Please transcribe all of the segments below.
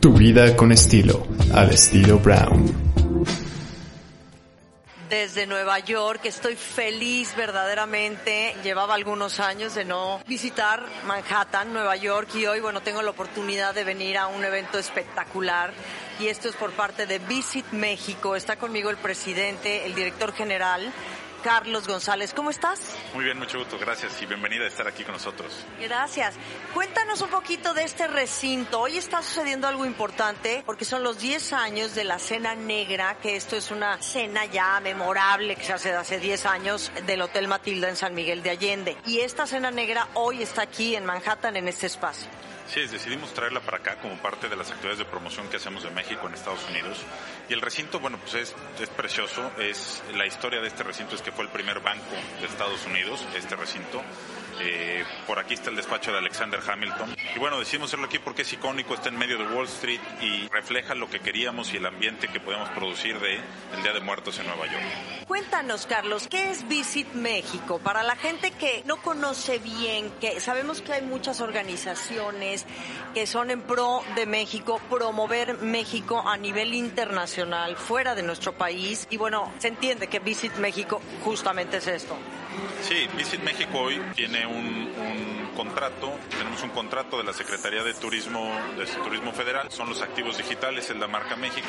Tu vida con estilo, al estilo Brown. Desde Nueva York, estoy feliz verdaderamente. Llevaba algunos años de no visitar Manhattan, Nueva York, y hoy, bueno, tengo la oportunidad de venir a un evento espectacular. Y esto es por parte de Visit México. Está conmigo el presidente, el director general, Carlos González. ¿Cómo estás? Muy bien, mucho gusto, gracias y bienvenida a estar aquí con nosotros. Gracias. Cuéntanos un poquito de este recinto. Hoy está sucediendo algo importante porque son los 10 años de la Cena Negra, que esto es una cena ya memorable que se hace hace 10 años del Hotel Matilda en San Miguel de Allende. Y esta Cena Negra hoy está aquí en Manhattan, en este espacio. Sí, decidimos traerla para acá como parte de las actividades de promoción que hacemos de México en Estados Unidos. Y el recinto, bueno, pues es, es precioso. Es, la historia de este recinto es que fue el primer banco de Estados Unidos, este recinto. Eh, por aquí está el despacho de Alexander Hamilton. Y bueno, decidimos hacerlo aquí porque es icónico, está en medio de Wall Street y refleja lo que queríamos y el ambiente que podemos producir de el Día de Muertos en Nueva York. Cuéntanos, Carlos, ¿qué es Visit México? Para la gente que no conoce bien, que sabemos que hay muchas organizaciones que son en pro de México, promover México a nivel internacional, fuera de nuestro país. Y bueno, se entiende que Visit México justamente es esto. Sí, Visit México hoy tiene un, contrato, tenemos un contrato de la Secretaría de Turismo, de Turismo Federal, son los activos digitales, es la marca México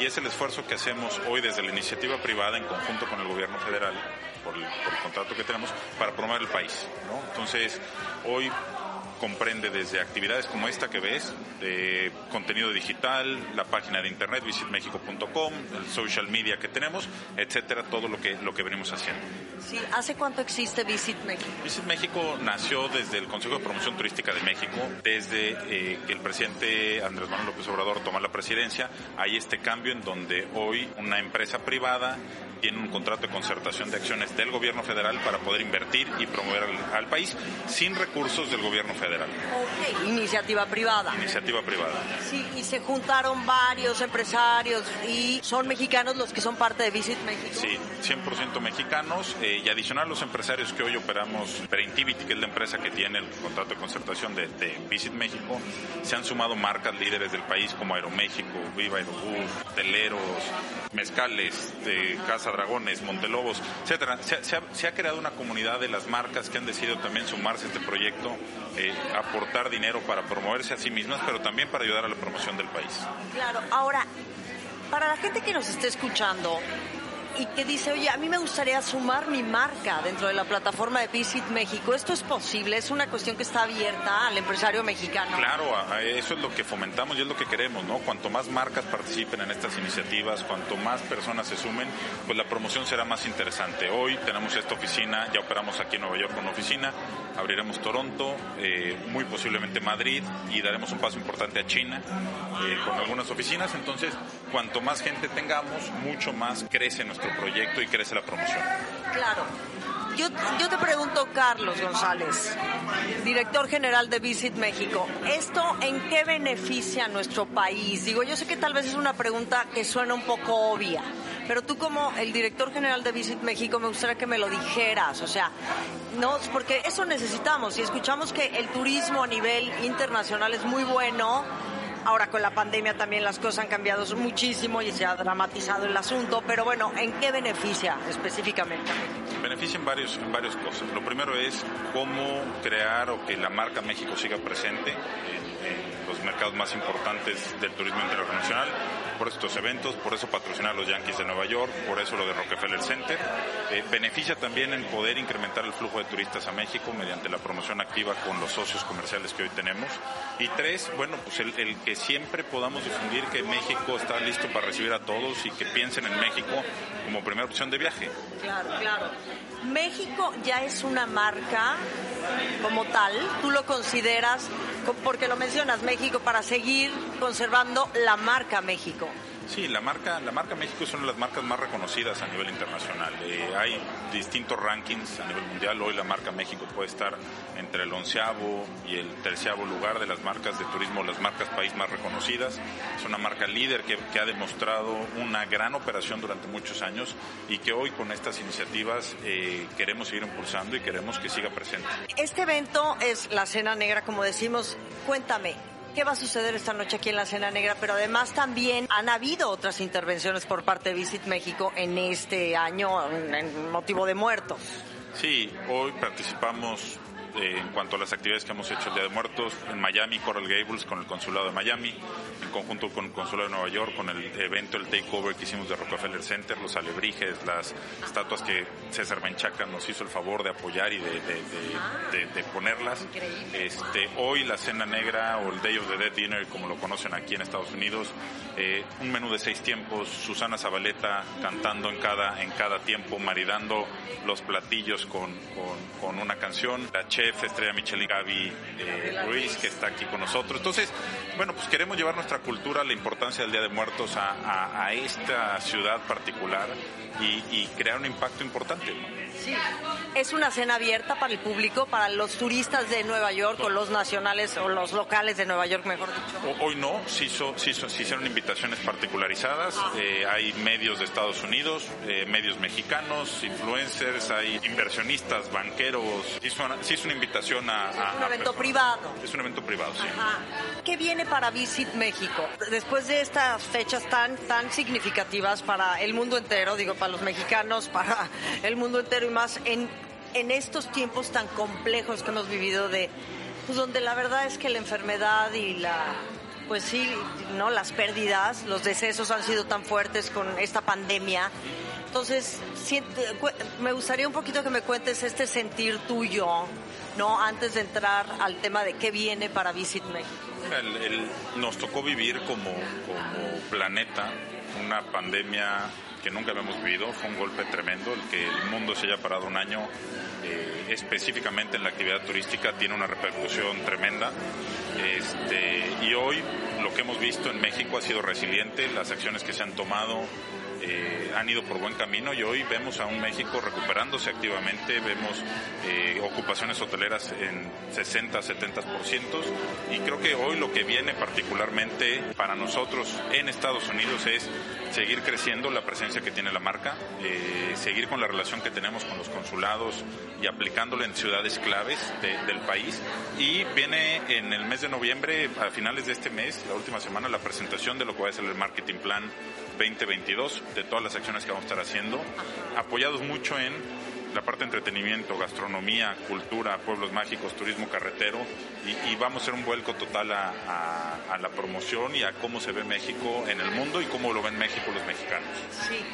y es el esfuerzo que hacemos hoy desde la iniciativa privada en conjunto con el gobierno federal por el, por el contrato que tenemos para promover el país. ¿no? Entonces, hoy comprende desde actividades como esta que ves, de contenido digital, la página de internet visitmexico.com, el social media que tenemos, etcétera, todo lo que lo que venimos haciendo. Sí, ¿hace cuánto existe Visit México? Visit México nació desde el Consejo de Promoción Turística de México, desde eh, que el presidente Andrés Manuel López Obrador toma la presidencia, hay este cambio en donde hoy una empresa privada tiene un contrato de concertación de acciones del gobierno federal para poder invertir y promover al, al país sin recursos del gobierno federal. Ok, iniciativa privada. Iniciativa privada. Sí, y se juntaron varios empresarios y son mexicanos los que son parte de Visit México. Sí, 100% mexicanos eh, y adicional los empresarios que hoy operamos, Perintivity, que es la empresa que tiene el contrato de concertación de, de Visit México, se han sumado marcas líderes del país como Aeroméxico, Viva Aerobús, Teleros, Mezcales, de Casa Dragones, Montelobos, etcétera. Se, se, ha, se, ha, creado una comunidad de las marcas que han decidido también sumarse a este proyecto, eh, aportar dinero para promoverse a sí mismas, pero también para ayudar a la promoción del país. Claro, ahora, para la gente que nos esté escuchando, y que dice, oye, a mí me gustaría sumar mi marca dentro de la plataforma de Visit México. ¿Esto es posible? ¿Es una cuestión que está abierta al empresario mexicano? Claro, eso es lo que fomentamos y es lo que queremos, ¿no? Cuanto más marcas participen en estas iniciativas, cuanto más personas se sumen, pues la promoción será más interesante. Hoy tenemos esta oficina, ya operamos aquí en Nueva York con una oficina, abriremos Toronto, eh, muy posiblemente Madrid y daremos un paso importante a China eh, con algunas oficinas. Entonces, cuanto más gente tengamos, mucho más crece nuestro proyecto y crece la promoción. Claro. Yo, yo, te pregunto, Carlos González, director general de Visit México, ¿esto en qué beneficia a nuestro país? Digo, yo sé que tal vez es una pregunta que suena un poco obvia, pero tú como el director general de Visit México me gustaría que me lo dijeras, o sea, no, porque eso necesitamos y escuchamos que el turismo a nivel internacional es muy bueno, Ahora con la pandemia también las cosas han cambiado muchísimo y se ha dramatizado el asunto, pero bueno, ¿en qué beneficia específicamente? Beneficia en, varios, en varias cosas. Lo primero es cómo crear o que la marca México siga presente en, en los mercados más importantes del turismo internacional, por estos eventos, por eso patrocinar los Yankees de Nueva York, por eso lo de Rockefeller Center. Eh, beneficia también en poder incrementar el flujo de turistas a México mediante la promoción activa con los socios comerciales que hoy tenemos. Y tres, bueno, pues el, el que siempre podamos difundir que México está listo para recibir a todos y que piensen en México como primera opción de viaje. Claro, claro. México ya es una marca como tal, tú lo consideras, porque lo mencionas, México, para seguir conservando la marca México. Sí, la marca, la marca México es una de las marcas más reconocidas a nivel internacional. Eh, hay distintos rankings a nivel mundial. Hoy la marca México puede estar entre el onceavo y el terceavo lugar de las marcas de turismo, las marcas país más reconocidas. Es una marca líder que, ha demostrado una gran operación durante muchos años y que hoy con estas iniciativas eh, queremos seguir impulsando y queremos que siga presente. Este evento es la Cena Negra, como decimos. Cuéntame, qué va a suceder esta noche aquí en la Cena Negra, pero además también han habido otras intervenciones por parte de Visit México en este año en motivo de muertos. Sí, hoy participamos eh, en cuanto a las actividades que hemos hecho el Día de Muertos en Miami, Coral Gables con el Consulado de Miami, en conjunto con el Consulado de Nueva York, con el evento, el takeover que hicimos de Rockefeller Center, los alebrijes, las estatuas que César Menchaca nos hizo el favor de apoyar y de, de, ponerlas. Este, hoy la Cena Negra o el Day of the Dead Dinner, como lo conocen aquí en Estados Unidos, eh, un menú de seis tiempos, Susana Zabaleta cantando en cada, en cada tiempo, maridando los platillos con, con, con una canción, la chef estrella Michelin Gaby eh, Ruiz, que está aquí con nosotros. Entonces, bueno, pues queremos llevar nuestra cultura, la importancia del Día de Muertos a, a, esta ciudad particular y, y, crear un impacto importante. Sí, es una cena abierta para el público, para los turistas de Nueva York o los nacionales o los locales de Nueva York, mejor dicho. hoy no, sí, so, sí, sí, hicieron invitaciones particularizadas, ah. eh, hay medios de Estados Unidos, eh, medios mexicanos, influencers, hay inversionistas, banqueros, sí, es una invitación a... Es un evento privado. Es un evento privado, sí. ¿Qué viene para Visit México? Después de estas fechas tan, tan significativas para el mundo entero, digo, para los mexicanos, para el mundo entero y más, en, en estos tiempos tan complejos que hemos vivido de... Pues donde la verdad es que la enfermedad y la pues sí, no, las pérdidas, los decesos han sido tan fuertes con esta pandemia. Entonces, me gustaría un poquito que me cuentes este sentir tuyo, ¿no? Antes de entrar al tema de qué viene para Visit México. nos tocó vivir como, planeta una pandemia que nunca habíamos vivido, fue un golpe tremendo, el que el mundo se haya parado un año eh, específicamente en la actividad turística tiene una repercusión tremenda. Este, y hoy lo que hemos visto en México ha sido resiliente, las acciones que se han tomado, eh, han ido por buen camino y hoy vemos a un México recuperándose activamente, vemos eh, ocupaciones hoteleras en 60, 70% y creo que hoy lo que viene particularmente para nosotros en Estados Unidos es seguir creciendo la presencia que tiene la marca, eh, seguir con la relación que tenemos con los consulados y aplicándolo en ciudades claves del país. Y viene en el mes de noviembre, a finales de este mes, la última semana, la presentación de lo que va a ser el marketing plan 2022 de todas las acciones que vamos a estar haciendo, apoyados mucho en la parte de entretenimiento, gastronomía, cultura, pueblos mágicos, turismo carretero y, vamos a hacer un vuelco total a, la promoción y a cómo se ve México en el mundo y cómo lo ven México los mexicanos. Sí.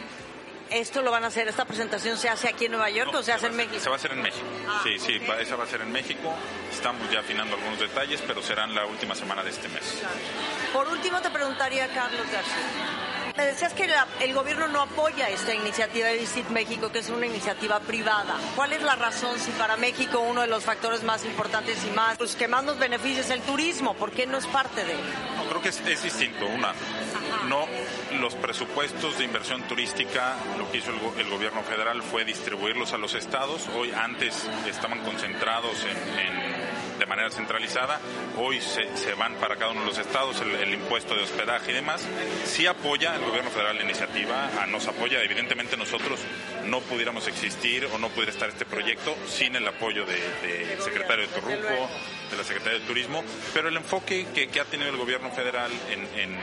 ¿Esto lo van a hacer, esta presentación se hace aquí en Nueva York o se, hace en México? Se va a hacer en México. Ah, sí, sí, esa va a ser en México. Estamos ya afinando algunos detalles, pero serán la última semana de este mes. Por último, te preguntaría, Carlos García. Me decías que el gobierno no apoya esta iniciativa de Visit México, que es una iniciativa privada. ¿Cuál es la razón si para México uno de los factores más importantes y más pues, que más nos beneficia es el turismo? ¿Por qué no es parte de él? No, creo que es, distinto. Una, no los presupuestos de inversión turística, lo que hizo el, gobierno federal fue distribuirlos a los estados. Hoy antes estaban concentrados en de manera centralizada. Hoy se, van para cada uno de los estados el, impuesto de hospedaje y demás. Sí apoya el gobierno federal la iniciativa, nos apoya. Evidentemente nosotros no pudiéramos existir o no pudiera estar este proyecto sin el apoyo del de secretario de Torruco, de la Secretaría de Turismo, pero el enfoque que, que ha tenido el gobierno federal en,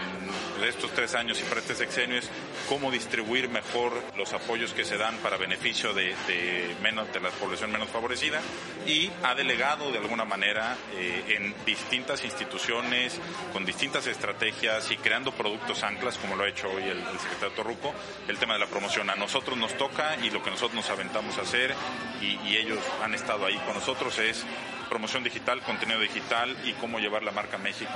estos tres años y para este sexenio es cómo distribuir mejor los apoyos que se dan para beneficio de, de, menos, de la población menos favorecida y ha delegado de alguna manera eh, en distintas instituciones, con distintas estrategias y creando productos anclas, como lo ha hecho hoy el, el secretario Torruco, el tema de la promoción. A nosotros nos toca y lo que nosotros nos aventamos a hacer y, ellos han estado ahí con nosotros es promoción digital, contenido digital y cómo llevar la marca México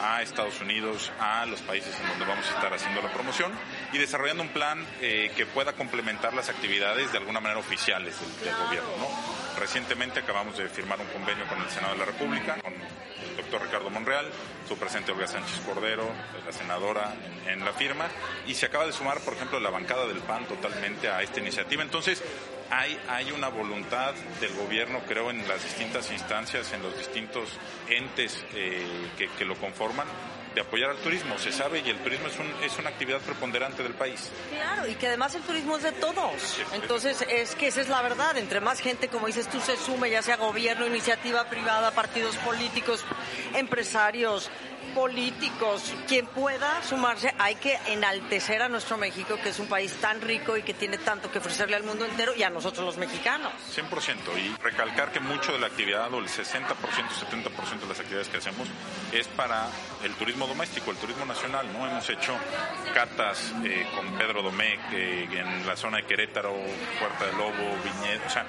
a Estados Unidos, a los países en donde vamos a estar haciendo la promoción y desarrollando un plan eh, que pueda complementar las actividades de alguna manera oficiales del, gobierno. ¿no? Recientemente acabamos de firmar un convenio con el Senado de la República, doctor Ricardo Monreal, su presidente Olga Sánchez Cordero, la senadora en, la firma, y se acaba de sumar, por ejemplo, la bancada del PAN totalmente a esta iniciativa. Entonces, hay, hay una voluntad del gobierno, creo, en las distintas instancias, en los distintos entes eh, que, lo conforman, de apoyar al turismo. Se sabe y el turismo es, un, es una actividad preponderante del país. Claro, y que además el turismo es de todos. Entonces, es que esa es la verdad. Entre más gente, como dices tú, se sume, ya sea gobierno, iniciativa privada, partidos políticos, empresarios, políticos, quien pueda sumarse, hay que enaltecer a nuestro México, que es un país tan rico y que tiene tanto que ofrecerle al mundo entero y a nosotros los mexicanos. 100%. Y recalcar que mucho de la actividad, o el 60%, 70% de las actividades que hacemos, es para el turismo doméstico, el turismo nacional. no Hemos hecho catas eh, con Pedro Domecq eh, en la zona de Querétaro, Puerta del Lobo, Viñedo, o sea,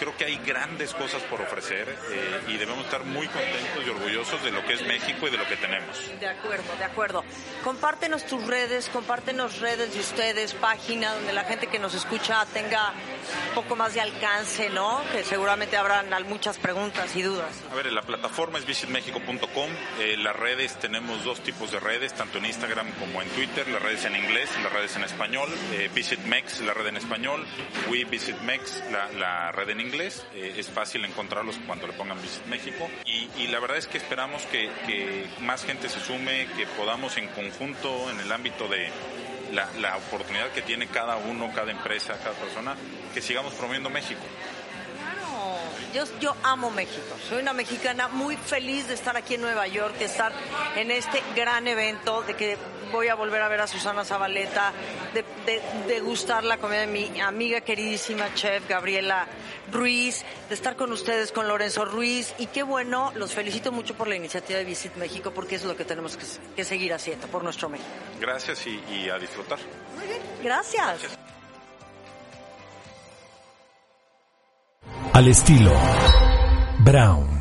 creo que hay grandes cosas por ofrecer eh, y debemos estar muy contentos y orgullosos de lo que es México y de lo que tenemos. De acuerdo, de acuerdo. Compártenos tus redes, compártenos redes de ustedes, página donde la gente que nos escucha tenga un poco más de alcance, ¿no? Que seguramente habrán muchas preguntas y dudas. A ver, la plataforma es visitmexico.com. Eh, las redes, tenemos dos tipos de redes, tanto en Instagram como en Twitter. Las redes en inglés, las redes en español. Eh, VisitMex, la red en español. We VisitMex, la, la red en inglés eh, es fácil encontrarlos cuando le pongan Visit México y, la verdad es que esperamos que, que, más gente se sume, que podamos en conjunto en el ámbito de la, la oportunidad que tiene cada uno, cada empresa, cada persona, que sigamos promoviendo México. Yo, yo amo México. Soy una mexicana muy feliz de estar aquí en Nueva York, de estar en este gran evento, de que voy a volver a ver a Susana Zabaleta, de, de, de gustar la comida de mi amiga queridísima chef Gabriela Ruiz, de estar con ustedes, con Lorenzo Ruiz. Y qué bueno, los felicito mucho por la iniciativa de Visit México, porque es lo que tenemos que, que seguir haciendo por nuestro México. Gracias y, y a disfrutar. Muy bien, gracias. Gracias. Al estilo Brown.